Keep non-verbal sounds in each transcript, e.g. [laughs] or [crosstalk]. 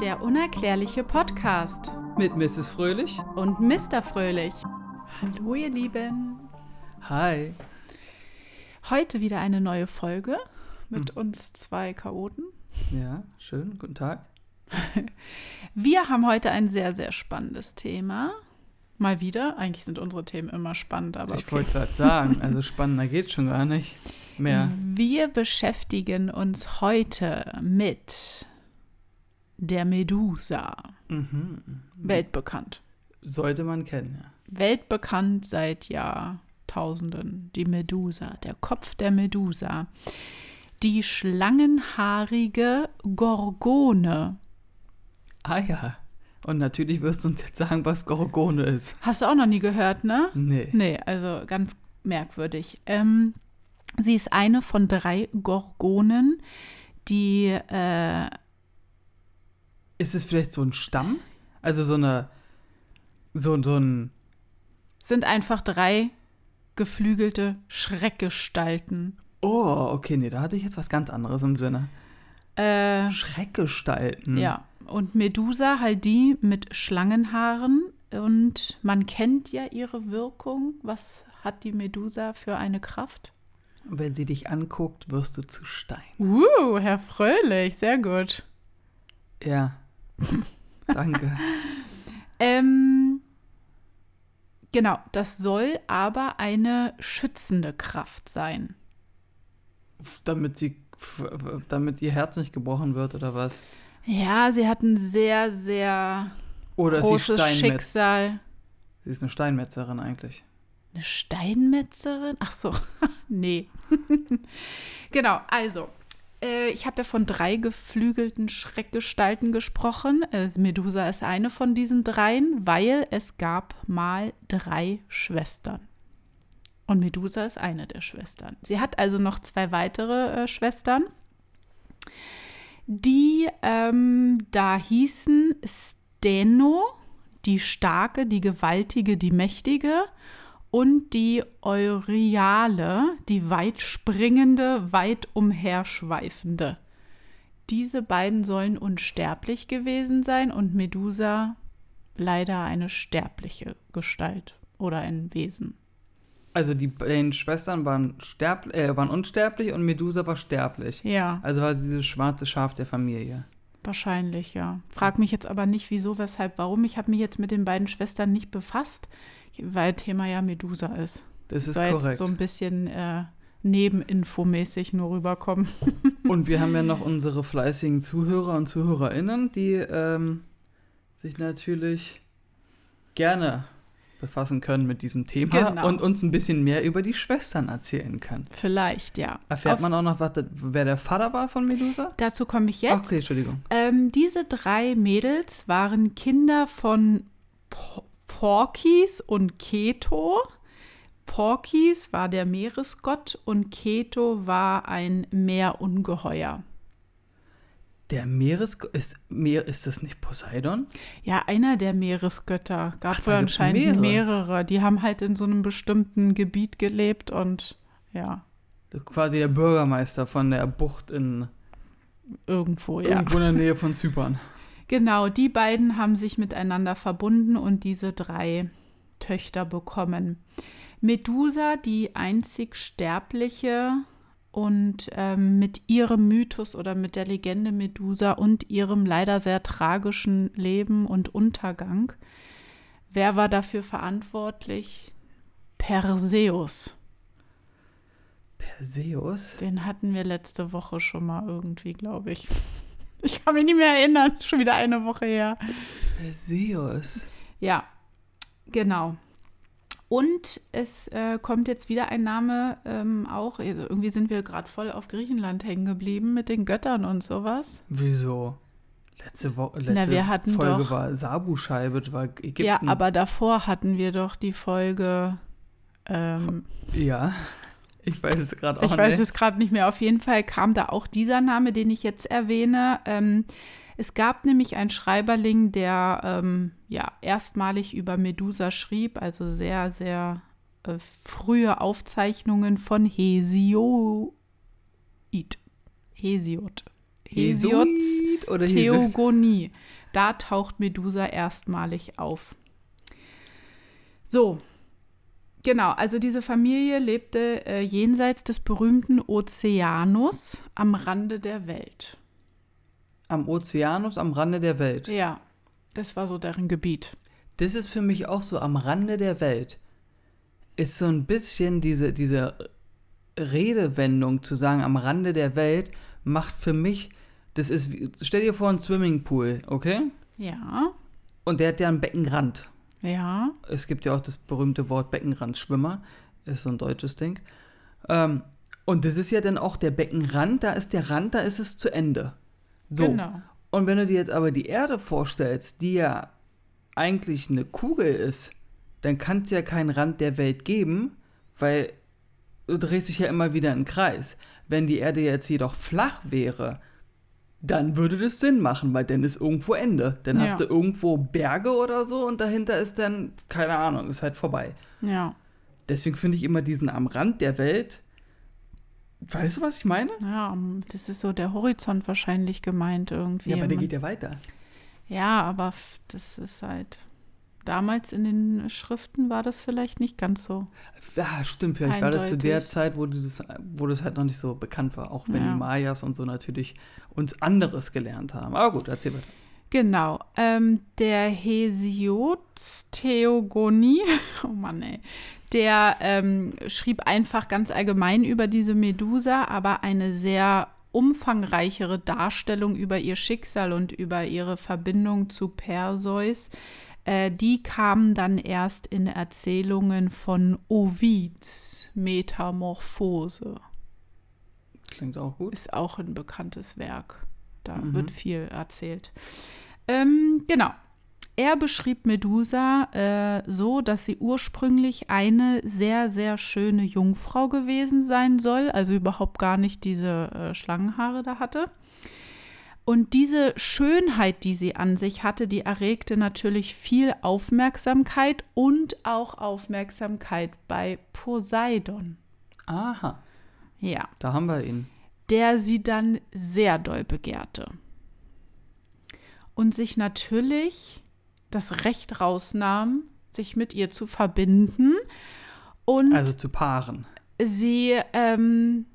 Der unerklärliche Podcast Mit Mrs. Fröhlich. und Mr. Fröhlich. Hallo ihr Lieben. Hi. Heute wieder eine neue Folge mit uns zwei Chaoten. Ja, schön. Guten Tag. [laughs] Wir haben heute ein sehr, sehr spannendes Thema. Mal wieder. Eigentlich sind unsere Themen immer spannend, aber Ich okay. wollte gerade sagen, [laughs] also spannender geht schon gar nicht mehr. Wir beschäftigen uns heute mit der Medusa. Mhm. Weltbekannt. Sollte man kennen, ja. weltbekannt seit Jahrtausenden, die Medusa, der Kopf der Medusa. Die schlangenhaarige Gorgone. Ah ja. Und natürlich wirst du uns jetzt sagen, was Gorgone ist. Hast du auch noch nie gehört, ne? Nee. Nee, also ganz merkwürdig. Ähm, sie ist eine von drei Gorgonen, die äh, Ist es vielleicht so ein Stamm? Also so eine. So, so ein. sind einfach drei geflügelte Schreckgestalten. Oh, okay, nee, da hatte ich jetzt was ganz anderes im Sinne. Äh, Schreckgestalten. Ja, und Medusa halt die mit Schlangenhaaren. Und man kennt ja ihre Wirkung. Was hat die Medusa für eine Kraft? Wenn sie dich anguckt, wirst du zu Stein. Uh, Herr Fröhlich, sehr gut. Ja. [laughs] Danke. Ähm, genau, das soll aber eine schützende Kraft sein. damit sie. Damit ihr Herz nicht gebrochen wird oder was? Ja, sie hat ein sehr, sehr Oder großes? Schicksal. Sie ist eine Steinmetzerin eigentlich. Eine Steinmetzerin? Ach so, [laughs] nee. [laughs] genau, also, äh, ich habe ja von drei geflügelten Schreckgestalten gesprochen. Äh, Medusa ist eine von diesen dreien, weil es gab mal drei Schwestern. Und Medusa ist eine der Schwestern. Sie hat also noch zwei weitere äh, Schwestern, die ähm, da hießen Steno, die starke, die gewaltige, die mächtige und die Euryale, die weit springende, weit umherschweifende. Diese beiden sollen unsterblich gewesen sein und Medusa leider eine sterbliche Gestalt oder ein Wesen. Also die beiden Schwestern waren, sterb äh, waren unsterblich und Medusa war sterblich. Ja, Also war sie dieses schwarze Schaf der Familie. wahrscheinlich, ja. Frag mich jetzt aber nicht, wieso, weshalb, warum. Ich habe mich jetzt mit den beiden Schwestern nicht befasst, weil Thema ja Medusa ist. Das ist Soll jetzt korrekt. so ein bisschen äh, nebeninfomäßig nur rüberkommen. [laughs] Und wir haben ja noch unsere fleißigen Zuhörer und Zuhörerinnen, die ähm, sich natürlich gerne befassen können mit diesem Thema Genau. und uns ein bisschen mehr über die Schwestern erzählen können. Vielleicht, ja. Erfährt Auf- man auch noch, was, wer der Vater war von Medusa? Dazu komme ich jetzt. Okay, Entschuldigung. Ähm, diese drei Mädels waren Kinder von Porkis und Keto. Porkis war der Meeresgott und Keto war ein Meerungeheuer. Der Meeresgott, ist, Meer, ist das nicht Poseidon? Ja, einer der Meeresgötter. Gab Ach, da anscheinend mehrere. mehrere. Die haben halt in so einem bestimmten Gebiet gelebt und ja, Quasi der Bürgermeister von der Bucht in irgendwo, ja. irgendwo in der Nähe von Zypern. [laughs] Genau, die beiden haben sich miteinander verbunden und diese drei Töchter bekommen. Medusa, die einzig sterbliche und ähm, mit ihrem Mythos oder mit der Legende Medusa und ihrem leider sehr tragischen Leben und Untergang. Wer war dafür verantwortlich? Perseus. Perseus? Den hatten wir letzte Woche schon mal irgendwie, glaube ich. Ich kann mich nicht mehr erinnern, [laughs] schon wieder eine Woche her. Perseus. Ja, genau. Und es äh, kommt jetzt wieder ein Name ähm, auch. Also irgendwie sind wir gerade voll auf Griechenland hängen geblieben mit den Göttern und sowas. Wieso? Letzte, Wo letzte Na, wir hatten Folge doch- war Sabu-Scheibe, das war Ägypten. Ja, aber davor hatten wir doch die Folge. Ähm, Ja, ich weiß es gerade auch ich weiß nicht. es gerade nicht mehr. Auf jeden Fall kam da auch dieser Name, den ich jetzt erwähne. Ähm, es gab nämlich einen Schreiberling, der ähm, ja erstmalig über Medusa schrieb, also sehr, sehr äh, frühe Aufzeichnungen von Hesiod. Hesiod. Hesiods Theogonie. Da taucht Medusa erstmalig auf. So, genau, also diese Familie lebte äh, jenseits des berühmten Ozeanus am Rande der Welt. Am Ozeanus, am Rande der Welt. Ja, das war so deren Gebiet. Das ist für mich auch so am Rande der Welt. Ist so ein bisschen diese, diese Redewendung zu sagen, am Rande der Welt, macht für mich, das ist, stell dir vor, ein Swimmingpool, okay? Ja, Und der hat ja einen Beckenrand. Ja, Es gibt ja auch das berühmte Wort Beckenrandschwimmer, ist so ein deutsches Ding. Ähm, und das ist ja dann auch der Beckenrand, da ist der Rand, da ist es zu Ende. So. genau. Und wenn du dir jetzt aber die Erde vorstellst, die ja eigentlich eine Kugel ist, dann kann es ja keinen Rand der Welt geben, weil du drehst dich ja immer wieder im Kreis. Wenn die Erde jetzt jedoch flach wäre, dann würde das Sinn machen, weil dann ist irgendwo Ende. Dann Ja. hast du irgendwo Berge oder so und dahinter ist dann, keine Ahnung, ist halt vorbei. Ja, Deswegen finde ich immer diesen am Rand der Welt. Weißt du, was ich meine? ja, das ist so der Horizont wahrscheinlich gemeint irgendwie. Ja, aber der geht ja weiter. Ja, aber das ist halt. Damals in den Schriften war das vielleicht nicht ganz so. Ja, stimmt. Vielleicht war das zu der Eindeutig. Zeit, wo das, wo das halt noch nicht so bekannt war. Auch wenn Ja. die Mayas und so natürlich uns anderes gelernt haben. Aber gut, erzähl weiter. Genau. Ähm, der Hesiods Theogonie, [laughs] oh Mann, ey, der ähm, schrieb einfach ganz allgemein über diese Medusa, aber eine sehr umfangreichere Darstellung über ihr Schicksal und über ihre Verbindung zu Perseus. Äh, die kamen dann erst in Erzählungen von Ovids Metamorphose. Klingt auch gut. ist auch ein bekanntes Werk. Da Mhm. wird viel erzählt. Ähm, genau. Er beschrieb Medusa äh, so, dass sie ursprünglich eine sehr, sehr schöne Jungfrau gewesen sein soll, also überhaupt gar nicht diese äh, Schlangenhaare da hatte. Und diese Schönheit, die sie an sich hatte, die erregte natürlich viel Aufmerksamkeit und auch Aufmerksamkeit bei Poseidon. Aha, Ja da haben wir ihn. der sie dann sehr doll begehrte. Und sich natürlich das Recht rausnahm, sich mit ihr zu verbinden. Und Also zu Paaren. sie ähm,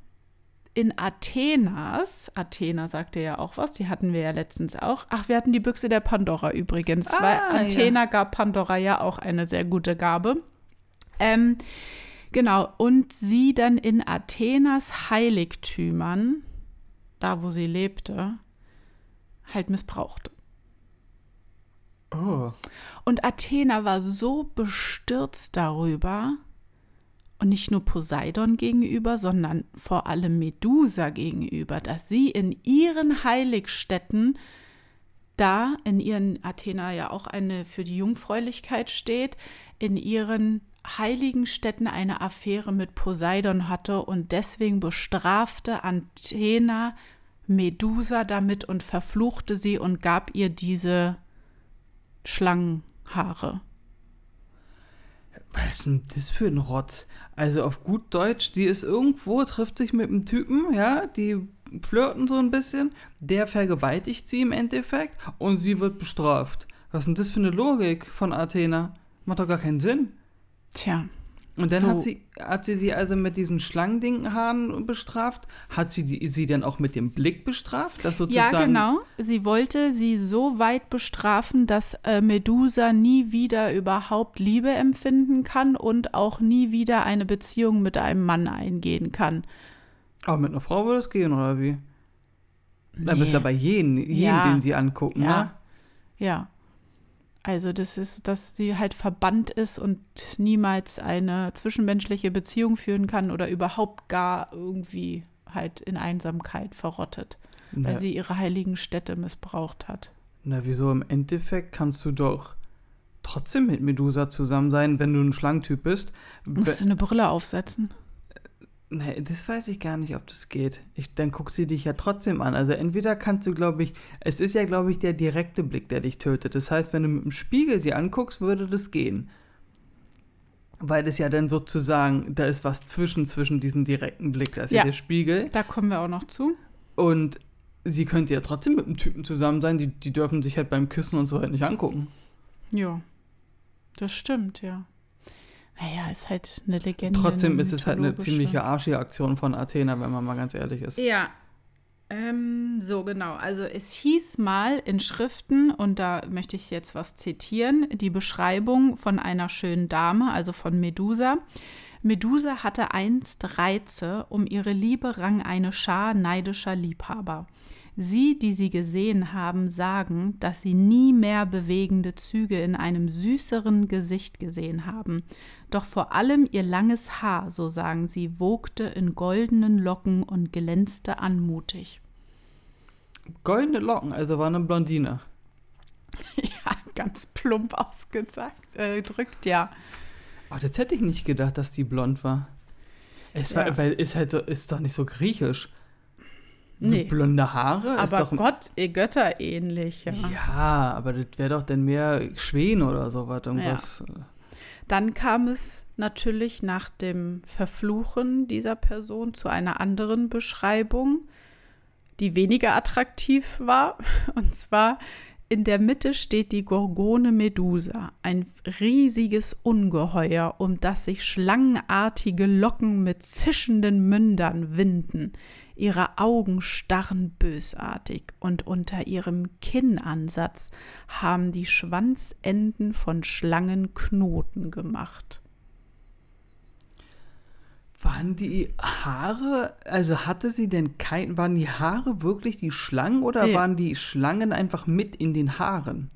in Athenas, Athena sagte ja auch was, die hatten wir ja letztens auch. Ach, wir hatten die Büchse der Pandora übrigens, Ah, weil ja. Athena gab Pandora ja auch eine sehr gute Gabe. Ähm, genau, und sie dann in Athenas Heiligtümern, da wo sie lebte, halt missbrauchte. Oh. Und Athena war so bestürzt darüber, und nicht nur Poseidon gegenüber, sondern vor allem Medusa gegenüber, dass sie in ihren Heiligstätten, da in ihren Athena ja auch eine für die Jungfräulichkeit steht, in ihren heiligen Städten eine Affäre mit Poseidon hatte und deswegen bestrafte Athena Medusa damit und verfluchte sie und gab ihr diese Schlangenhaare. Was ist denn das für ein Rotz? Also auf gut Deutsch, die ist irgendwo, trifft sich mit einem Typen, ja, die flirten so ein bisschen, der vergewaltigt sie im Endeffekt und sie wird bestraft. Was ist denn das für eine Logik von Athena? Macht doch gar keinen Sinn. Tja, Und dann So. hat, sie, hat sie sie also mit diesen Schlangendinghaaren bestraft. Hat sie die, sie dann auch mit dem Blick bestraft? Das ja sozusagen, genau. Sie wollte sie so weit bestrafen, dass äh, Medusa nie wieder überhaupt Liebe empfinden kann und auch nie wieder eine Beziehung mit einem Mann eingehen kann. Aber mit einer Frau würde es gehen, oder wie? Nee. bist du bei jedem, jeden Ja. den sie angucken, Ja. ne? Ja. Also das ist, dass sie halt verbannt ist und niemals eine zwischenmenschliche Beziehung führen kann oder überhaupt gar irgendwie halt in Einsamkeit verrottet, weil Na, sie ihre heiligen Städte missbraucht hat. na, wieso im Endeffekt kannst du doch trotzdem mit Medusa zusammen sein, wenn du ein Schlangentyp bist. Musst du eine Brille aufsetzen? Nee, das weiß ich gar nicht, ob das geht. Ich, dann guckt sie dich ja trotzdem an. Also entweder kannst du, glaube ich, es ist ja, glaube ich, der direkte Blick, der dich tötet. Das heißt, wenn du mit dem Spiegel sie anguckst, würde das gehen. Weil das ja dann sozusagen, da ist was zwischen, zwischen diesem direkten Blick, da ist ja, Ja. der Spiegel. Da kommen wir auch noch zu. Und sie könnte ja trotzdem mit einem Typen zusammen sein. Die, die dürfen sich halt beim Küssen und so halt nicht angucken. Ja, das stimmt, ja. Naja, ist halt eine Legende. Trotzdem eine ist es halt eine ziemliche arschige Aktion von Athena, wenn man mal ganz ehrlich ist. Ja. Ähm, so genau. Also es hieß mal in Schriften, und da möchte ich jetzt was zitieren, die Beschreibung von einer schönen Dame, also von Medusa. Medusa hatte einst Reize, um ihre Liebe rang eine Schar neidischer Liebhaber. Sie, die sie gesehen haben, sagen, dass sie nie mehr bewegende Züge in einem süßeren Gesicht gesehen haben. Doch vor allem ihr langes Haar, so sagen sie, wogte in goldenen Locken und glänzte anmutig. Goldene Locken, also war eine Blondine. [laughs] Ja, ganz plump ausgedrückt, äh, drückt, ja. Oh, das hätte ich nicht gedacht, dass die blond war. Es war, Ja. weil ist halt so, ist doch nicht so griechisch. Nee. blonde Haare Aber doch. Gott, eh, Götter ähnlich, ja. ja, aber das wäre doch dann mehr Schweden oder sowas. Irgendwas. Dann kam es natürlich nach dem Verfluchen dieser Person zu einer anderen Beschreibung, die weniger attraktiv war. [laughs] Und zwar in der Mitte steht die Gorgone Medusa, ein riesiges Ungeheuer, um das sich schlangenartige Locken mit zischenden Mündern winden. Ihre Augen starren bösartig und unter ihrem Kinnansatz haben die Schwanzenden von Schlangen Knoten gemacht. Waren die Haare, also hatte sie denn kein, waren die Haare wirklich die Schlangen oder Ja. waren die Schlangen einfach mit in den Haaren?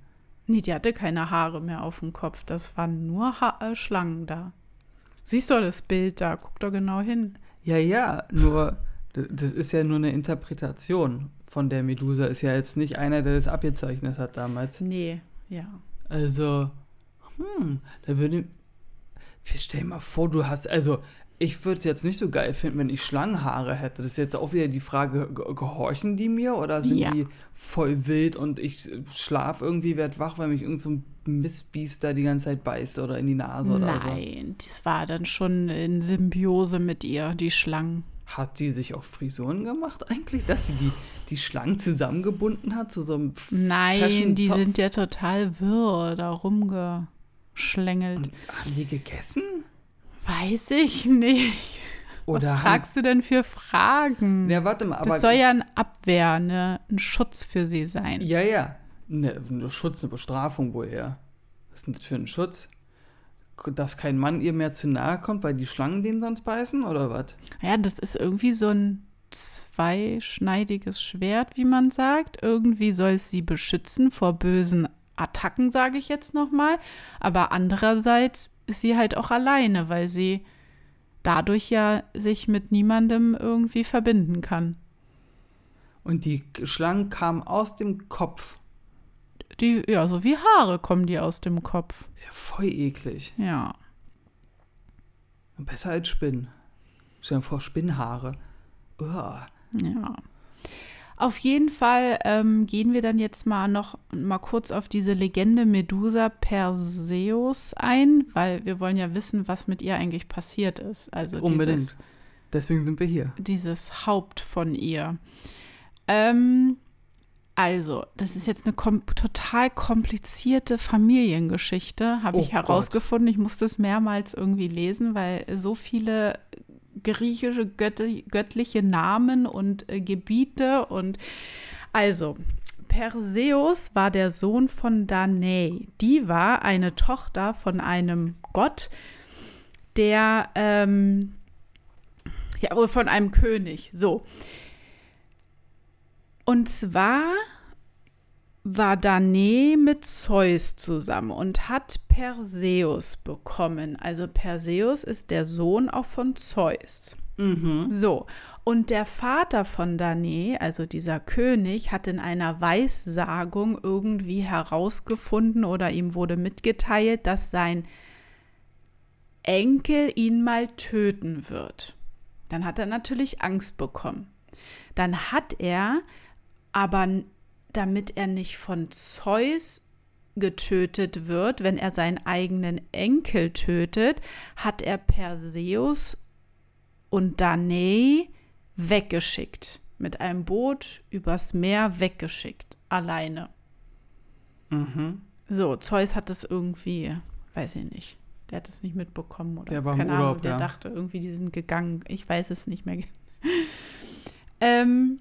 Nee, die hatte keine Haare mehr auf dem Kopf. Das waren nur ha äh, Schlangen da. Siehst du das Bild da? Guck doch genau hin. Ja, ja, nur, das ist ja nur eine Interpretation von der Medusa. Ist ja jetzt nicht einer, der das abgezeichnet hat damals. Nee, ja. Also, hm, da würde. Stell dir mal vor, du hast, also, ich würde es jetzt nicht so geil finden, wenn ich Schlangenhaare hätte. Das ist jetzt auch wieder die Frage, ge- gehorchen die mir oder sind Ja. die voll wild und ich schlaf irgendwie, werd wach, weil mich irgend so ein Mistbiest da die ganze Zeit beißt oder in die Nase oder so. Nein, das war dann schon in Symbiose mit ihr, die Schlangen. Hat sie sich auch Frisuren gemacht eigentlich, dass sie die, die Schlangen zusammengebunden hat zu so einem Nein, die sind ja total wirr da rumgeschlängelt. Und haben die gegessen? Weiß ich nicht. Oder Was fragst du denn für Fragen? Ja, warte mal, das soll ja ein Abwehr, ne, ein Schutz für sie sein. Ja, ja. Ne, ein Schutz, eine Bestrafung woher? Was ist denn das für ein Schutz? Dass kein Mann ihr mehr zu nahe kommt, weil die Schlangen den sonst beißen oder was? Ja, das ist irgendwie so ein zweischneidiges Schwert, wie man sagt. Irgendwie soll es sie beschützen vor bösen Attacken, sage ich jetzt nochmal. Aber andererseits ist sie halt auch alleine, weil sie dadurch ja sich mit niemandem irgendwie verbinden kann. Und die Schlangen kamen aus dem Kopf. Die, ja, so wie Haare kommen die aus dem Kopf. Ist ja voll eklig. Ja. Besser als Spinnen. Stell dir vor, Spinnhaare. Uah. Ja. Auf jeden Fall ähm, gehen wir dann jetzt mal noch mal kurz auf diese Legende Medusa Perseus ein, weil wir wollen ja wissen, was mit ihr eigentlich passiert ist. Also Unbedingt. Dieses, Deswegen sind wir hier. dieses Haupt von ihr. Ähm, also, das ist jetzt eine kom total komplizierte Familiengeschichte, habe Oh ich herausgefunden. Ich musste es mehrmals irgendwie lesen, weil so viele griechische götti- göttliche Namen und äh, Gebiete und also Perseus war der Sohn von Danae. Die war eine Tochter von einem Gott, der ähm, ja, von einem König. So. Und zwar war Danae mit Zeus zusammen und hat Perseus bekommen. Also Perseus ist der Sohn auch von Zeus. Mhm. So, und der Vater von Danae, also dieser König, hat in einer Weissagung irgendwie herausgefunden oder ihm wurde mitgeteilt, dass sein Enkel ihn mal töten wird. Dann hat er natürlich Angst bekommen. Dann hat er aber, damit er nicht von Zeus getötet wird, wenn er seinen eigenen Enkel tötet, hat er Perseus und Danae weggeschickt. mit einem Boot übers Meer weggeschickt, alleine. Mhm. So, Zeus hat das irgendwie, weiß ich nicht, der hat es nicht mitbekommen oder Der war keine Urlaub, Ahnung, der ja. dachte irgendwie, die sind gegangen. Ich weiß es nicht mehr. [laughs] ähm,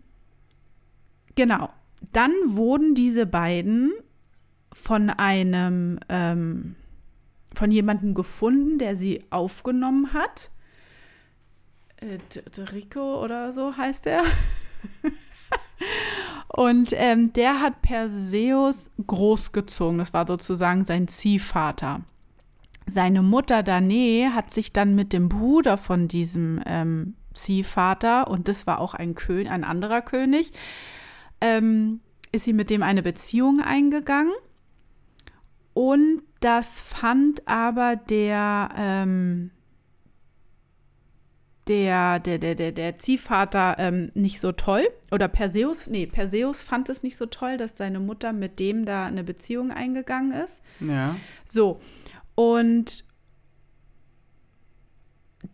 genau. Dann wurden diese beiden von einem, ähm, von jemandem gefunden, der sie aufgenommen hat. Äh, Rico oder so heißt er. [laughs] Und ähm, der hat Perseus großgezogen. Das war sozusagen sein Ziehvater. Seine Mutter Danae hat sich dann mit dem Bruder von diesem ähm, Ziehvater, und das war auch ein, Kö ein anderer König, ähm, ist sie mit dem eine Beziehung eingegangen. Und das fand aber der, ähm, der, der, der, der, der Ziehvater ähm, nicht so toll. Oder Perseus, nee, Perseus fand es nicht so toll, dass seine Mutter mit dem da eine Beziehung eingegangen ist. Ja. So, und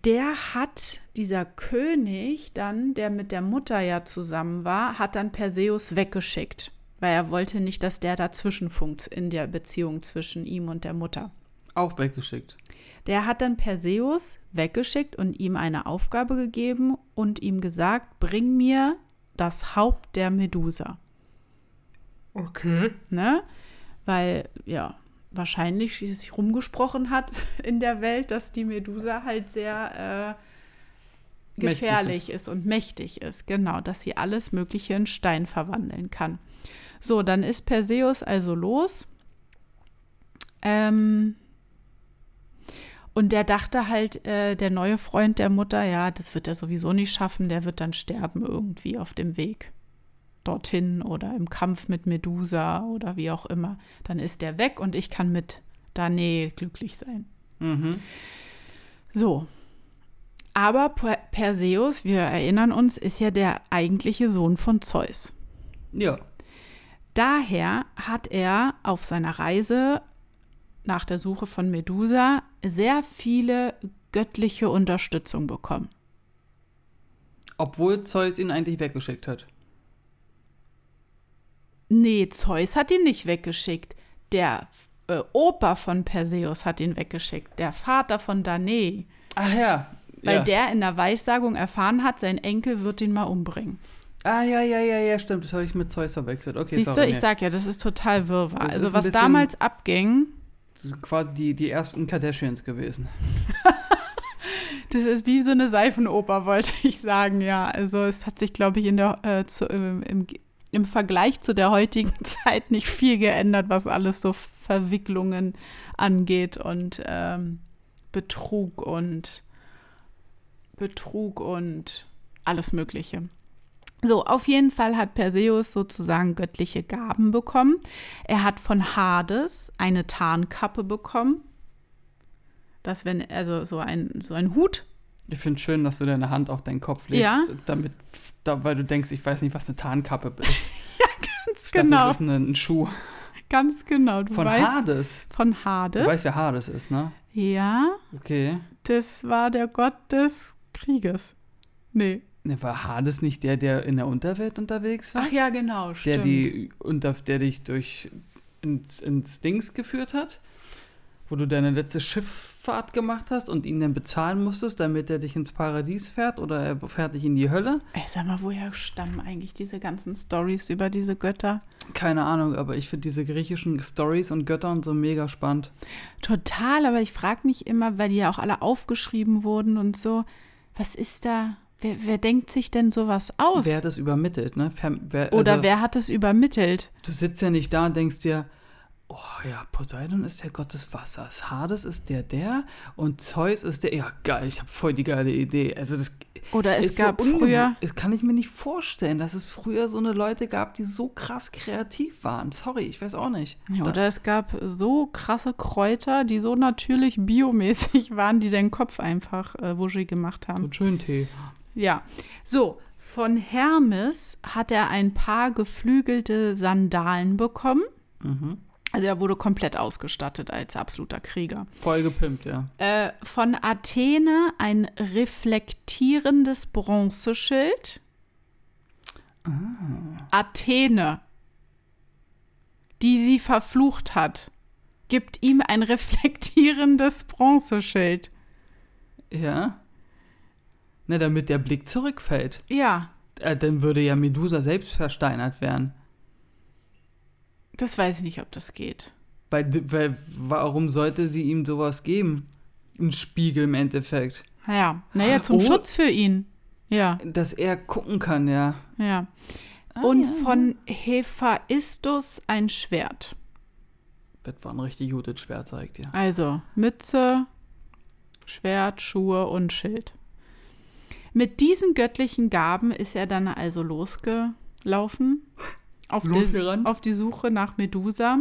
der hat, dieser König dann, der mit der Mutter ja zusammen war, hat dann Perseus weggeschickt, weil er wollte nicht, dass der dazwischen funkt in der Beziehung zwischen ihm und der Mutter. Auch weggeschickt. Der hat dann Perseus weggeschickt und ihm eine Aufgabe gegeben und ihm gesagt, bring mir das Haupt der Medusa. Okay. Ne? Weil, ja, wahrscheinlich sich rumgesprochen hat [laughs] in der Welt, dass die Medusa halt sehr äh, gefährlich ist. und mächtig ist. Genau, dass sie alles Mögliche in Stein verwandeln kann. So, dann ist Perseus also los. Ähm, und der dachte halt, äh, der neue Freund der Mutter, ja, das wird er sowieso nicht schaffen, der wird dann sterben irgendwie auf dem Weg dorthin oder im Kampf mit Medusa oder wie auch immer. Dann ist der weg und ich kann mit Danae glücklich sein. Mhm. So. Aber Per- Perseus, wir erinnern uns, ist ja der eigentliche Sohn von Zeus. Ja. Daher hat er auf seiner Reise nach der Suche von Medusa sehr viele göttliche Unterstützung bekommen. Obwohl Zeus ihn eigentlich weggeschickt hat. Nee, Zeus hat ihn nicht weggeschickt. Der äh, Opa von Perseus hat ihn weggeschickt. Der Vater von Danae. Ach ja. Weil ja. der in der Weissagung erfahren hat, sein Enkel wird ihn mal umbringen. Ah, ja, ja, ja, ja, stimmt. Das habe ich mit Zeus verwechselt. Okay, Siehst sorry, du, ich nee. sag ja, das ist total wirrwarr. Das Also was damals abging, Das sind quasi die, die ersten Kardashians gewesen. [laughs] das ist wie so eine Seifenoper, wollte ich sagen, ja. Also es hat sich, glaube ich, in der, äh, zu, im, im, im Vergleich zu der heutigen [laughs] Zeit nicht viel geändert, was alles so Verwicklungen angeht und ähm, Betrug und Betrug und alles Mögliche. So, auf jeden Fall hat Perseus sozusagen göttliche Gaben bekommen. Er hat von Hades eine Tarnkappe bekommen. Das, wenn, also so ein, so ein Hut. Ich finde es schön, dass du deine Hand auf deinen Kopf legst, Ja. damit, da, weil du denkst, ich weiß nicht, was eine Tarnkappe ist. [laughs] Ganz Ich dachte, genau. das ist ein, ein Schuh Ganz genau. Du von weißt, Hades. Von Hades. Du weißt, wer Hades ist, ne? ja, Okay. das war der Gott des Krieges. Nee. Ne, war Hades nicht der, der in der Unterwelt unterwegs war? Ach ja, genau, der stimmt. die unter, der dich durch ins, ins Dings geführt hat, wo du deine letzte Schifffahrt gemacht hast und ihn dann bezahlen musstest, damit er dich ins Paradies fährt oder er fährt dich in die Hölle. Ey, sag mal, woher stammen eigentlich diese ganzen Stories über diese Götter? Keine Ahnung, aber ich finde diese griechischen Stories und Götter und so mega spannend. Total, aber ich frage mich immer, weil die ja auch alle aufgeschrieben wurden und so, was ist da? Wer, wer denkt sich denn sowas aus? Wer hat das übermittelt, ne? Wer, Oder also, wer hat es übermittelt? Du sitzt ja nicht da und denkst dir, oh ja, Poseidon ist der Gott des Wassers, Hades ist der der und Zeus ist der, ja geil, ich habe voll die geile Idee. Also das Oder es gab so früher. Das kann ich mir nicht vorstellen, dass es früher so eine Leute gab, die so krass kreativ waren. Sorry, ich weiß auch nicht. Ja, Da- oder es gab so krasse Kräuter, die so natürlich biomäßig [laughs] waren, die deinen Kopf einfach äh, wuschig gemacht haben. so einen schönen Tee. Ja, so, von Hermes hat er ein paar geflügelte Sandalen bekommen. Mhm. Also er wurde komplett ausgestattet als absoluter Krieger. Voll gepimpt, ja. Äh, von Athene ein reflektierendes Bronzeschild. Athene, die sie verflucht hat, gibt ihm ein reflektierendes Bronzeschild. Ja. Na, damit der Blick zurückfällt. Ja, Äh, dann würde ja Medusa selbst versteinert werden. Das weiß ich nicht, ob das geht. Weil, weil, warum sollte sie ihm sowas geben? Ein Spiegel im Endeffekt. Ja, naja, zum Oh. Schutz für ihn. Ja, Dass er gucken kann, ja. ja. Ah, Und ja. von Hephaistos ein Schwert. Das war ein richtig gutes Schwert, ich dir. Also Mütze, Schwert, Schuhe und Schild. Mit diesen göttlichen Gaben ist er dann also losgelaufen [laughs] auf, die, auf die Suche nach Medusa,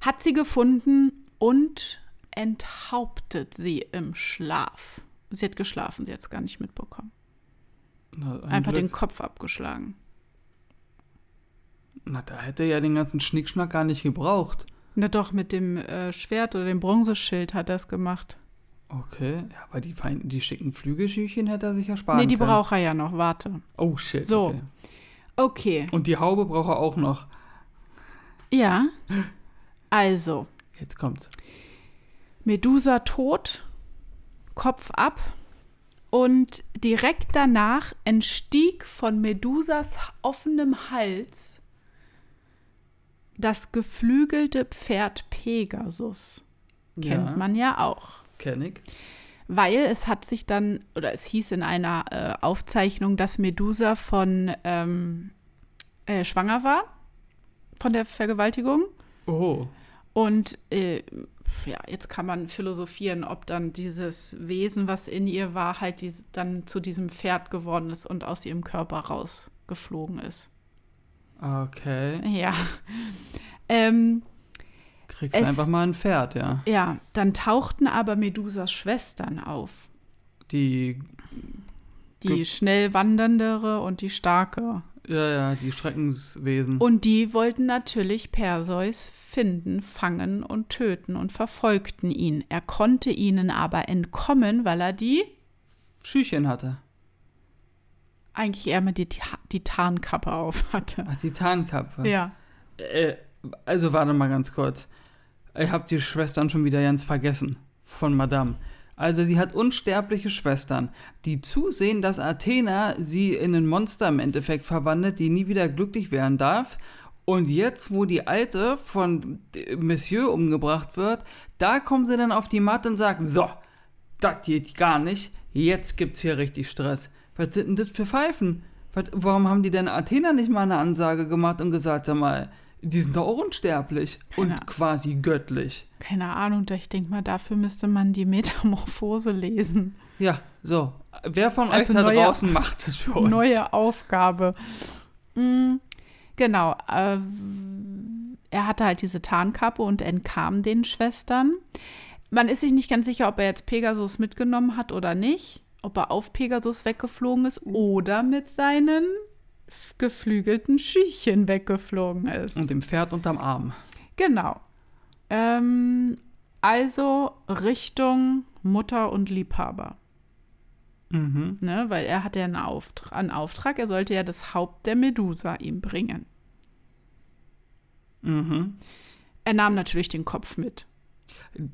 hat sie gefunden und enthauptet sie im Schlaf. Sie hat geschlafen, sie hat es gar nicht mitbekommen. Na, ein Einfach den Glück. Kopf abgeschlagen. Na, da hätte er ja den ganzen Schnickschnack gar nicht gebraucht. Na doch, mit dem äh, Schwert oder dem Bronzeschild hat er es gemacht. Okay, ja, aber die, fein, die schicken Flügelschüchchen hätte er sich ersparen nee, die können. braucht er ja noch, warte. Oh, shit. So. Okay. Okay. Und die Haube braucht er auch noch. Ja. Also, Jetzt kommt's. Medusa tot, Kopf ab und direkt danach entstieg von Medusas offenem Hals das geflügelte Pferd Pegasus. Kennt ja, man ja auch. Kenn ich. Weil es hat sich dann, oder es hieß in einer äh, Aufzeichnung, dass Medusa von ähm, äh, schwanger war, von der Vergewaltigung. Oh. Und äh, ja, jetzt kann man philosophieren, ob dann dieses Wesen, was in ihr war, halt dies, dann zu diesem Pferd geworden ist und aus ihrem Körper rausgeflogen ist. Okay. Ja. Ähm, Kriegst Es- einfach mal ein Pferd, ja. ja, dann tauchten aber Medusas Schwestern auf. Die, Die schnell wanderndere und die starke. ja, ja, die Schreckenswesen. Und die wollten natürlich Perseus finden, fangen und töten und verfolgten ihn. Er konnte ihnen aber entkommen, weil er die Schüchchen hatte. eigentlich eher mit die, die Tarnkappe auf hatte. Ach, die Tarnkappe. Ja. Äh, also warte mal ganz kurz. Ich hab die Schwestern schon wieder ganz vergessen. Von Madame. Also sie hat unsterbliche Schwestern, die zusehen, dass Athena sie in ein Monster im Endeffekt verwandelt, die nie wieder glücklich werden darf. Und jetzt, wo die Alte von Monsieur umgebracht wird, da kommen sie dann auf die Matte und sagen, so, das geht gar nicht, jetzt gibt's hier richtig Stress. Was sind denn das für Pfeifen? Was, warum haben die denn Athena nicht mal eine Ansage gemacht und gesagt, sag mal, die sind doch auch unsterblich Keine und quasi göttlich. Keine Ahnung, ich denke mal, dafür müsste man die Metamorphose lesen. Ja, so. Wer von Also euch da neue- draußen macht es für uns? Neue Aufgabe. Mm, genau. Äh, er hatte halt diese Tarnkappe und entkam den Schwestern. Man ist sich nicht ganz sicher, ob er jetzt Pegasus mitgenommen hat oder nicht. Ob er auf Pegasus weggeflogen ist oder mit seinen geflügelten Schüchchen weggeflogen ist. Und dem Pferd unterm Arm. Genau. Ähm, also Richtung Mutter und Liebhaber. Mhm. Ne? Weil er hatte ja einen Auftrag, einen Auftrag, er sollte ja das Haupt der Medusa ihm bringen. Mhm. Er nahm natürlich den Kopf mit.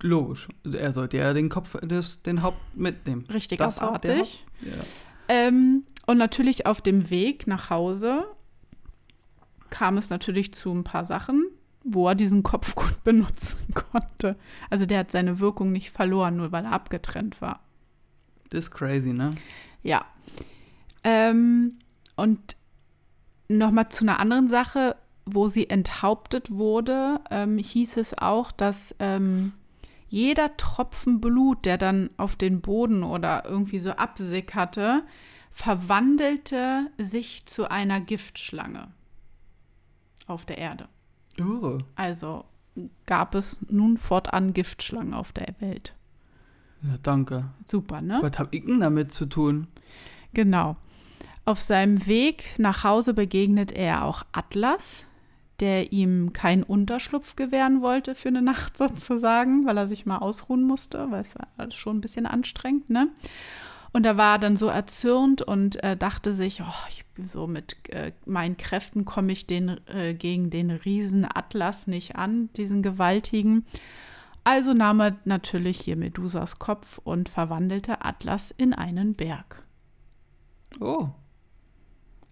Logisch. Er sollte ja den Kopf, des, den Haupt mitnehmen. Richtig Das abartig. Ja. Ähm, und natürlich auf dem Weg nach Hause kam es natürlich zu ein paar Sachen, wo er diesen Kopf gut [laughs] benutzen konnte. Also der hat seine Wirkung nicht verloren, nur weil er abgetrennt war. Das ist crazy, ne? Ja. Ähm, und nochmal zu einer anderen Sache, wo sie enthauptet wurde, ähm, hieß es auch, dass ähm, jeder Tropfen Blut, der dann auf den Boden oder irgendwie so absickerte, verwandelte sich zu einer Giftschlange auf der Erde. Oh. Also gab es nun fortan Giftschlangen auf der Welt. Ja, danke. Super, ne? Was hab ich denn damit zu tun? Genau. Auf seinem Weg nach Hause begegnet er auch Atlas, der ihm keinen Unterschlupf gewähren wollte für eine Nacht [laughs] sozusagen, weil er sich mal ausruhen musste, weil es war schon ein bisschen anstrengend, ne? Und er war dann so erzürnt und äh, dachte sich, oh, ich, so mit äh, meinen Kräften komme ich den, äh, gegen den Riesen Atlas nicht an, diesen gewaltigen. Also nahm er natürlich hier Medusas Kopf und verwandelte Atlas in einen Berg. Oh.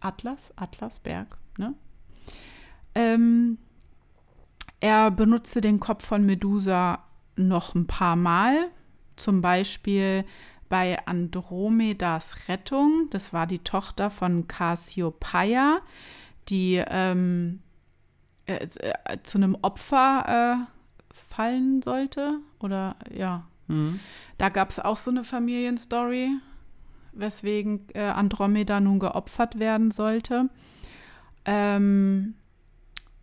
Atlas, Atlasberg, ne? Ähm, er benutzte den Kopf von Medusa noch ein paar Mal, zum Beispiel bei Andromedas Rettung. Das war die Tochter von Cassiopeia, die ähm, äh, äh, zu einem Opfer äh, fallen sollte. Oder ja. Mhm. Da gab es auch so eine Familienstory, weswegen äh, Andromeda nun geopfert werden sollte. Ähm,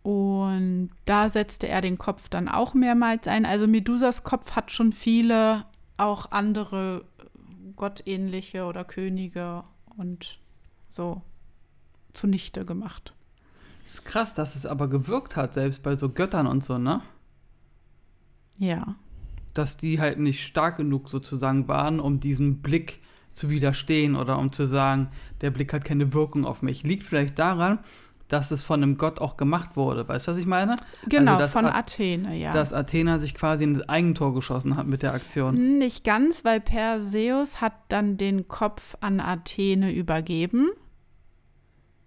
und da setzte er den Kopf dann auch mehrmals ein. Also Medusas Kopf hat schon viele auch andere gottähnliche oder Könige und so zunichte gemacht. Das ist krass, dass es aber gewirkt hat, selbst bei so Göttern und so, ne? Ja. Dass die halt nicht stark genug sozusagen waren, um diesem Blick zu widerstehen oder um zu sagen, der Blick hat keine Wirkung auf mich. Liegt vielleicht daran, dass es von einem Gott auch gemacht wurde. Weißt du, was ich meine? Genau, also, von A Athene, ja. Dass Athena sich quasi in das Eigentor geschossen hat mit der Aktion. Nicht ganz, weil Perseus hat dann den Kopf an Athene übergeben.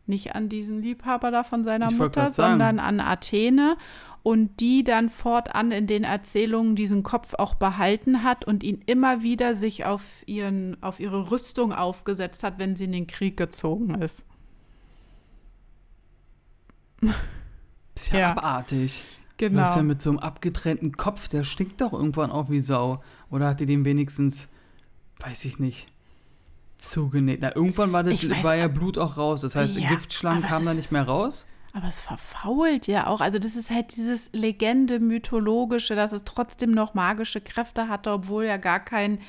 Nicht an diesen Liebhaber da von seiner Ich Mutter, sondern an Athene. Und die dann fortan in den Erzählungen diesen Kopf auch behalten hat und ihn immer wieder sich auf, ihren, auf ihre Rüstung aufgesetzt hat, wenn sie in den Krieg gezogen ist. Ist ja, Ja. abartig. Genau. Das ist ja mit so einem abgetrennten Kopf, der stinkt doch irgendwann auch wie Sau. Oder hat die den wenigstens, weiß ich nicht, zugenäht? Na, irgendwann war, das, weiß, war ja Blut auch raus. Das heißt, Ja, aber kam da nicht mehr raus. Aber es verfault ja auch. Also das ist halt dieses Legende mythologische, dass es trotzdem noch magische Kräfte hatte, obwohl ja gar kein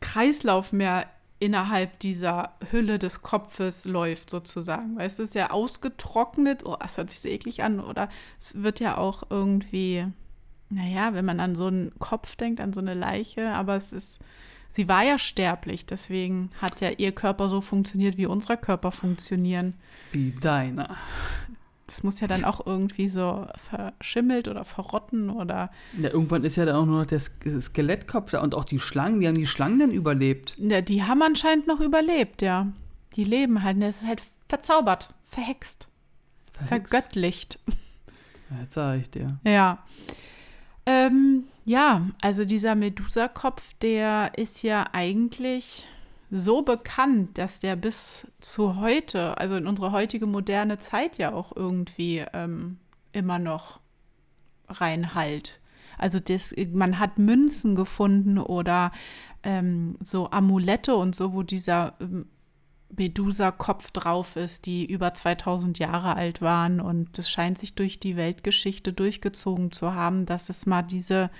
Kreislauf mehr innerhalb dieser Hülle des Kopfes läuft sozusagen. Weißt du, es ist ja ausgetrocknet. Oh, das hört sich so eklig an. Oder es wird ja auch irgendwie, naja, wenn man an so einen Kopf denkt, an so eine Leiche, aber es ist, sie war ja sterblich, deswegen hat ja ihr Körper so funktioniert, wie unsere Körper funktionieren. Wie deiner. Das muss ja dann auch irgendwie so verschimmelt oder verrotten oder. Ja, irgendwann ist ja dann auch nur noch der Sk- Skelettkopf da und auch die Schlangen. Wie haben die Schlangen denn überlebt? Ja, die haben anscheinend noch überlebt, ja. Die leben halt. Das ist halt verzaubert, verhext, Verhext. vergöttlicht. Ja, jetzt sag ich dir. Ja. Ähm, ja, also dieser Medusa-Kopf, der ist ja eigentlich so bekannt, dass der bis zu heute, also in unsere heutige moderne Zeit ja auch irgendwie ähm, immer noch reinhalt. Also das, man hat Münzen gefunden oder ähm, so Amulette und so, wo dieser ähm, Medusa-Kopf drauf ist, die über 2000 Jahre alt waren. Und es scheint sich durch die Weltgeschichte durchgezogen zu haben, dass es mal diese,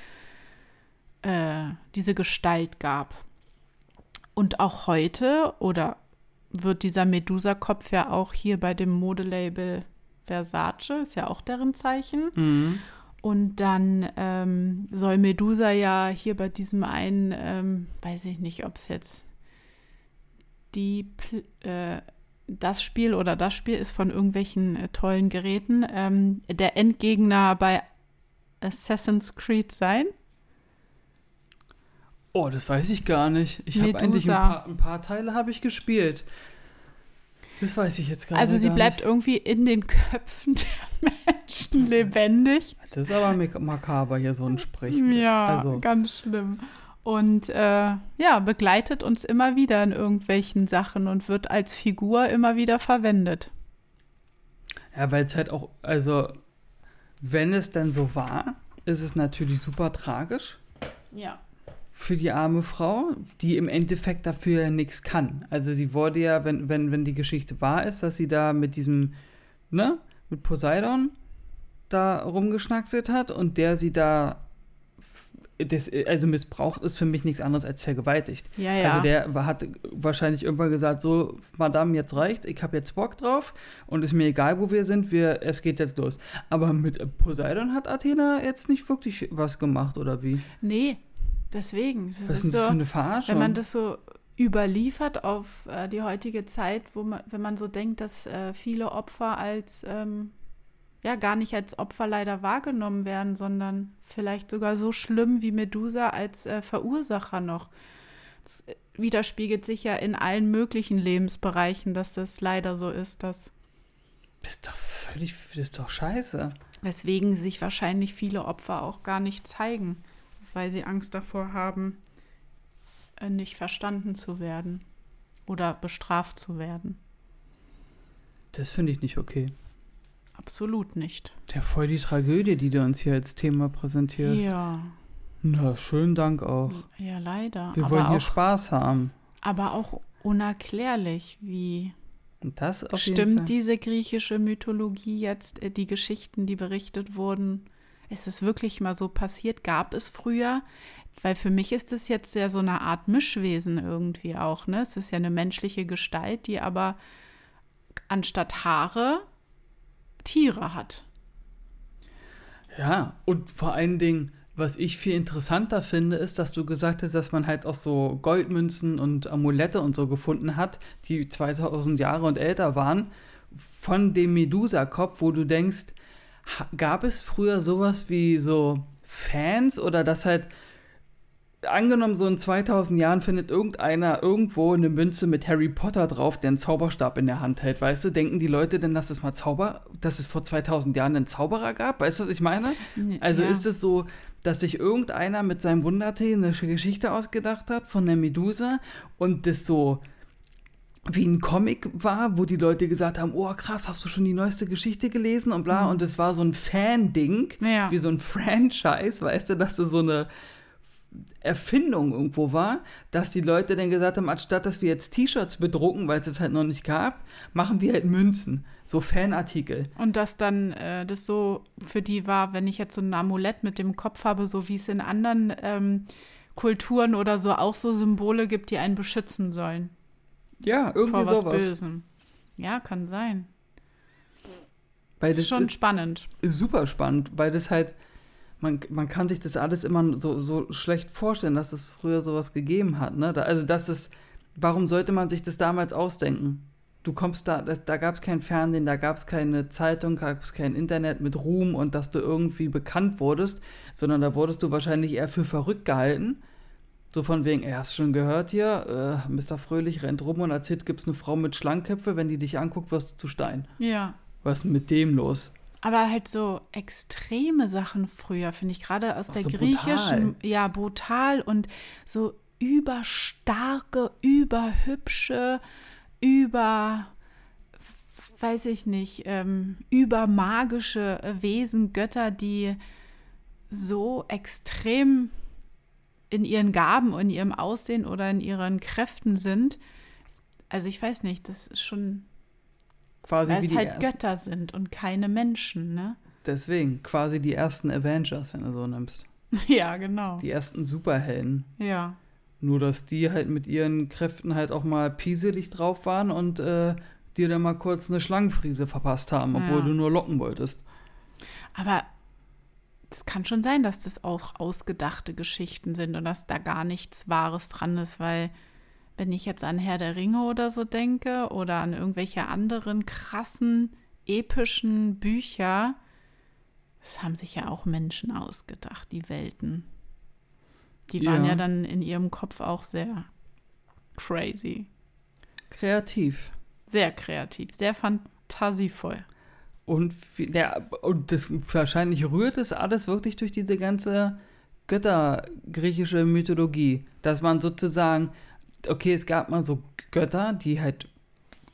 äh, diese Gestalt gab. Und auch heute, oder wird dieser Medusa-Kopf ja auch hier bei dem Modelabel Versace, ist ja auch deren Zeichen. Mhm. Und dann ähm, soll Medusa ja hier bei diesem einen, ähm, weiß ich nicht, ob es jetzt die, äh, das Spiel oder das Spiel ist von irgendwelchen äh, tollen Geräten, ähm, der Endgegner bei Assassin's Creed sein. Oh, das weiß ich gar nicht. Ich habe eigentlich ein paar, ein paar Teile habe ich gespielt. Das weiß ich jetzt gar Also nicht. sie bleibt irgendwie in den Köpfen der [laughs] Menschen lebendig. Das ist aber mak- makaber hier so ein Sprich. Ja, Also, ganz schlimm. Und äh, ja, begleitet uns immer wieder in irgendwelchen Sachen und wird als Figur immer wieder verwendet. ja, weil es halt auch, also, wenn es denn so war, ist es natürlich super tragisch Ja. Für die arme Frau, die im Endeffekt dafür ja nichts kann. Also sie wurde ja, wenn, wenn, wenn die Geschichte wahr ist, dass sie da mit diesem, ne, mit Poseidon da rumgeschnackselt hat und der sie da das, also missbraucht ist für mich nichts anderes als vergewaltigt. Ja, ja. Also der hat wahrscheinlich irgendwann gesagt, so, Madame, jetzt reicht's, ich habe jetzt Bock drauf und ist mir egal, wo wir sind, wir, es geht jetzt los. Aber mit Poseidon hat Athena jetzt nicht wirklich was gemacht, oder wie? nee, Deswegen, das Was ist das so, eine Verarschung? wenn man das so überliefert auf äh, die heutige Zeit, wo man, wenn man so denkt, dass äh, viele Opfer als ähm, ja gar nicht als Opfer leider wahrgenommen werden, sondern vielleicht sogar so schlimm wie Medusa als äh, Verursacher noch. Das äh, widerspiegelt sich ja in allen möglichen Lebensbereichen, dass das leider so ist, dass das ist doch völlig, das ist doch scheiße. weswegen sich wahrscheinlich viele Opfer auch gar nicht zeigen, weil sie Angst davor haben, äh, nicht verstanden zu werden oder bestraft zu werden. Das finde ich nicht okay. Absolut nicht. Ja, voll die Tragödie, die du uns hier als Thema präsentierst. Ja, Na, schönen Dank auch. ja, leider. Wir aber, wollen hier auch, Spaß haben. aber auch unerklärlich, wie das auf jeden stimmt diese griechische Mythologie jetzt, äh, die Geschichten, die berichtet wurden. Ist es wirklich mal so passiert? Gab es früher? Weil für mich ist es jetzt ja so eine Art Mischwesen irgendwie auch, ne? Es ist ja eine menschliche Gestalt, die aber anstatt Haare Tiere hat. Ja, und vor allen Dingen, was ich viel interessanter finde, ist, dass du gesagt hast, dass man halt auch so Goldmünzen und Amulette und so gefunden hat, die 2000 Jahre und älter waren, von dem Medusa-Kopf, wo du denkst, gab es früher sowas wie so Fans oder dass halt angenommen, so in 2000 Jahren findet irgendeiner irgendwo eine Münze mit Harry Potter drauf, der einen Zauberstab in der Hand hält, weißt du? Denken die Leute denn, dass es mal Zauber, dass es vor 2000 Jahren einen Zauberer gab? Weißt du, was ich meine? Also Ja. ist es so, dass sich irgendeiner mit seinem Wundertee eine Geschichte ausgedacht hat von der Medusa und das so wie ein Comic war, wo die Leute gesagt haben, oh krass, hast du schon die neueste Geschichte gelesen und bla. Und es war so ein Fan-Ding, Ja. wie so ein Franchise, weißt du, dass es so eine Erfindung irgendwo war, dass die Leute dann gesagt haben, anstatt dass wir jetzt T-Shirts bedrucken, weil es es halt noch nicht gab, machen wir halt Münzen, so Fanartikel. Und dass dann äh, das so für die war, wenn ich jetzt so ein Amulett mit dem Kopf habe, so wie es in anderen ähm, Kulturen oder so auch so Symbole gibt, die einen beschützen sollen Ja, irgendwie vor was sowas. Bösem. Ja, kann sein. Das ist schon ist spannend. super spannend, weil das halt, man, man kann sich das alles immer so, so schlecht vorstellen, dass es früher sowas gegeben hat. Ne? Da, also das ist, warum sollte man sich das damals ausdenken? Du kommst da, das, da gab es kein Fernsehen, da gab es keine Zeitung, gab es kein Internet mit Ruhm und dass du irgendwie bekannt wurdest, sondern da wurdest du wahrscheinlich eher für verrückt gehalten. So von wegen, ey, hast schon gehört hier, äh, Mr. Fröhlich rennt rum und erzählt, gibt es eine Frau mit Schlangenköpfe, wenn die dich anguckt, wirst du zu Stein. Ja. Was ist denn mit dem los? Aber halt so extreme Sachen früher, finde ich, gerade aus Auch der so griechischen, brutal. ja, brutal und so überstarke, überhübsche, über, weiß ich nicht, ähm, übermagische Wesen, Götter, die so extrem in ihren Gaben und in ihrem Aussehen oder in ihren Kräften sind. Also ich weiß nicht, das ist schon, Quasi weil es halt ersten. Götter sind und keine Menschen, ne? Deswegen, quasi die ersten Avengers, wenn du so nimmst. [laughs] Ja, genau. Die ersten Superhelden. Ja. Nur, dass die halt mit ihren Kräften halt auch mal pieselig drauf waren und äh, dir dann mal kurz eine Schlangenfriese verpasst haben, obwohl Ja. du nur locken wolltest. Aber es kann schon sein, dass das auch ausgedachte Geschichten sind und dass da gar nichts Wahres dran ist, weil wenn ich jetzt an Herr der Ringe oder so denke oder an irgendwelche anderen krassen, epischen Bücher, das haben sich ja auch Menschen ausgedacht, die Welten. Die waren Ja. ja dann in ihrem Kopf auch sehr crazy, Kreativ. sehr kreativ, sehr fantasievoll. Und, ja, und das, wahrscheinlich rührt es alles wirklich durch diese ganze göttergriechische Mythologie, dass man sozusagen, okay, es gab mal so Götter, die halt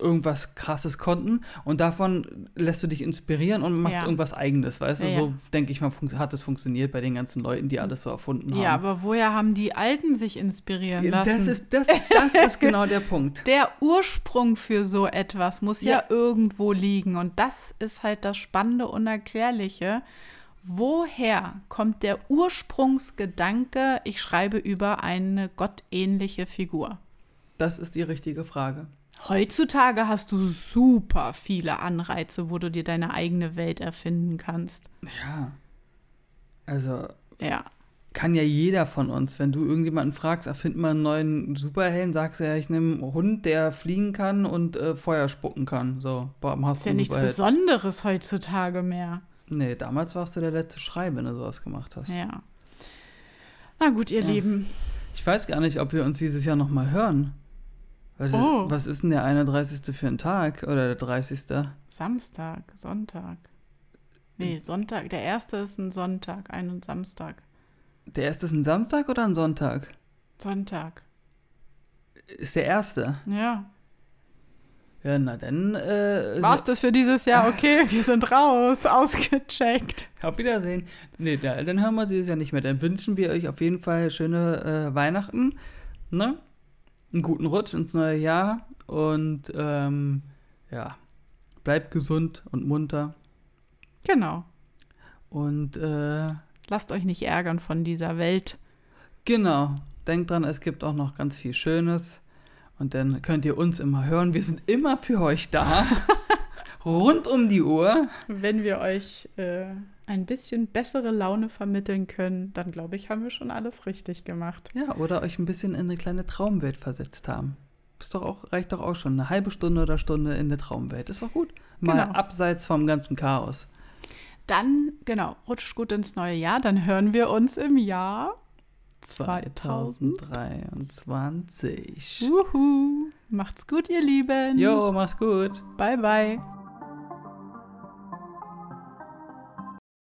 irgendwas krasses konnten und davon lässt du dich inspirieren und machst Ja. irgendwas eigenes, weißt du? Ja, so denke ich mal, hat es funktioniert bei den ganzen Leuten, die alles so erfunden haben. Ja, aber woher haben die Alten sich inspirieren lassen? das ist, das, das ist genau der Punkt. [laughs] der Ursprung für so etwas muss ja. Ja. irgendwo liegen. Und das ist halt das Spannende, Unerklärliche. Woher kommt der Ursprungsgedanke, ich schreibe über eine gottähnliche Figur? Das ist die richtige Frage. Heutzutage hast du super viele Anreize, wo du dir deine eigene Welt erfinden kannst. Ja. Also, Ja. kann ja jeder von uns. Wenn du irgendjemanden fragst, erfind mal einen neuen Superhelden, sagst du ja, ich nehme einen Hund, der fliegen kann und äh, Feuer spucken kann. So, boah, hast ist ja nichts Besonderes heutzutage mehr. Nee, damals warst du der letzte Schrei, wenn du sowas gemacht hast. Ja. Na gut, ihr ja. Lieben. Ich weiß gar nicht, ob wir uns dieses Jahr nochmal hören. Was, oh. ist, was ist denn der 31. für ein Tag oder der 30.? Samstag, Sonntag. Nee, Sonntag. Der erste ist ein Sonntag, ein Samstag. Der erste ist ein Samstag oder ein Sonntag? Sonntag. Ist der erste? Ja. Ja, na dann. Äh, War's das für dieses Jahr? Okay, [laughs] wir sind raus, ausgecheckt. Auf Wiedersehen. Nee, dann hören wir dieses Jahr nicht mehr. Dann wünschen wir euch auf jeden Fall schöne äh, Weihnachten. Ne? Einen guten Rutsch ins neue Jahr. Und ähm, ja, bleibt gesund und munter. Genau. Und äh, lasst euch nicht ärgern von dieser Welt. Genau. Denkt dran, es gibt auch noch ganz viel Schönes. Und dann könnt ihr uns immer hören. Wir sind immer für euch da. [laughs] Rund um die Uhr. Wenn wir euch äh, ein bisschen bessere Laune vermitteln können, dann glaube ich, haben wir schon alles richtig gemacht. Ja, oder euch ein bisschen in eine kleine Traumwelt versetzt haben. Ist doch auch, reicht doch auch schon. Eine halbe Stunde oder Stunde in der Traumwelt. Ist doch gut. Mal genau. abseits vom ganzen Chaos. Dann, genau, rutscht gut ins neue Jahr. Dann hören wir uns im Jahr 2023. Wuhu. Macht's gut, ihr Lieben. Jo, mach's gut. Bye, bye.